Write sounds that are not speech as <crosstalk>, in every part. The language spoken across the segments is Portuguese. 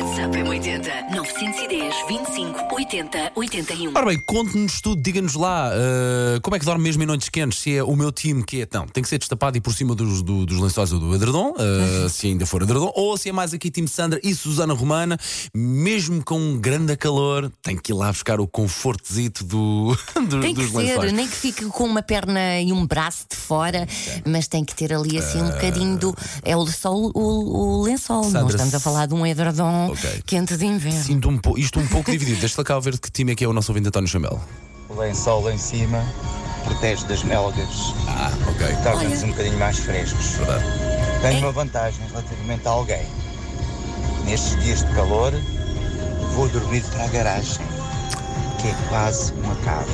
WhatsApp é 80 910 25 80 81. Ora bem, conte-nos tudo, diga-nos lá uh, como é que dorme mesmo em noites quentes. Se é o meu time que é. Não, tem que ser destapado e por cima dos, do- dos lençóis ou do edredom, uh, se ainda for edredom, ou se é mais aqui time Sandra e Susana Romana, mesmo com um grande calor, tem que ir lá buscar o confortezito do, <laughs> do- Tem que dos ser, lençóis. nem que fique com uma perna e um braço de fora, mas tem que ter ali assim um bocadinho do. É o, só o, o- o lençol. Sandra, Não estamos a falar de um edredom Ok. quente de inverno. Sinto um po- isto um pouco dividido. Deixa-te cá ver de que time é que é o nosso ouvinte António Chamel. O lençol lá em cima protege das melgas, Ah, ok. torna-nos um bocadinho mais frescos. Verdade. Tenho uma vantagem relativamente a alguém. Nestes dias de calor, vou dormir para a garagem, que é quase uma casa.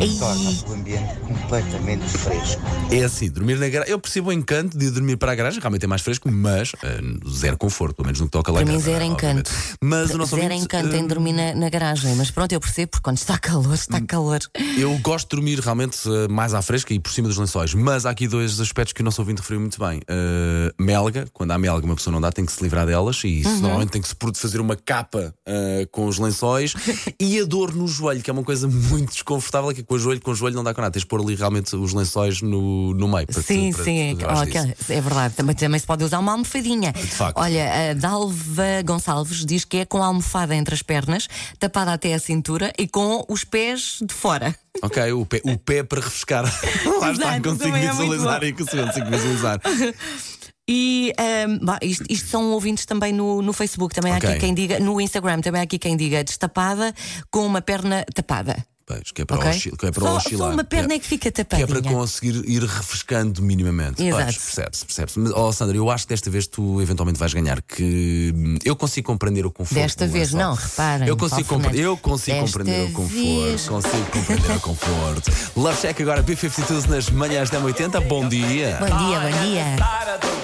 Ei. Torna o ambiente completamente fresco. É assim, dormir na garagem. Eu percebo o encanto de dormir para a garagem, realmente é mais fresco, mas eh, zero conforto, pelo menos no que toca lá Para mim, zero encanto. Mas o nosso Zero ouvinte, encanto eh, em dormir na, na garagem. Mas pronto, eu percebo, porque quando está calor, está Hum. calor. Eu gosto de dormir realmente eh, mais à fresca e por cima dos lençóis, mas há aqui dois aspectos que o nosso ouvinte referiu muito bem. Eh, melga, quando há melga, uma pessoa não dá, tem que se livrar delas e isso Uhum. normalmente tem que se fazer uma capa eh, com os lençóis <laughs> e a dor no joelho, que é uma coisa muito desconfortável, que com o joelho, com o joelho não dá com nada, tens de pôr ali realmente os lençóis no, no meio. para Sim, para sim, fazer é, é verdade. Também, também se pode usar uma almofadinha. facto. Olha, a Dalva Gonçalves diz que é com a almofada entre as pernas, tapada até a cintura e com os pés de fora. Ok, o pé, o pé para refrescar. <laughs> Lá está, consigo é visualizar e consigo visualizar. <laughs> E ahm, bah, isto, isto são ouvintes também no, no Facebook, também há Ok. aqui quem diga, no Instagram também há aqui quem diga destapada com uma perna tapada. Que é para, Ok? oscil- que é para Só- oscilar. só uma perna é, é que fica Que é tapadinha. para conseguir ir refrescando minimamente. Exato. Percebe-se, percebe-se. Mas, oh, Sandra, eu acho que desta vez tu eventualmente vais ganhar. Que hum, eu consigo compreender o conforto. Desta do vez não, reparem, Eu consigo, compre- Fernandes. eu consigo Desta compreender o conforto. Consigo compreender o conforto. <laughs> Love Check agora, B52 nas manhãs da 80 Bom dia. Bom dia, bom dia.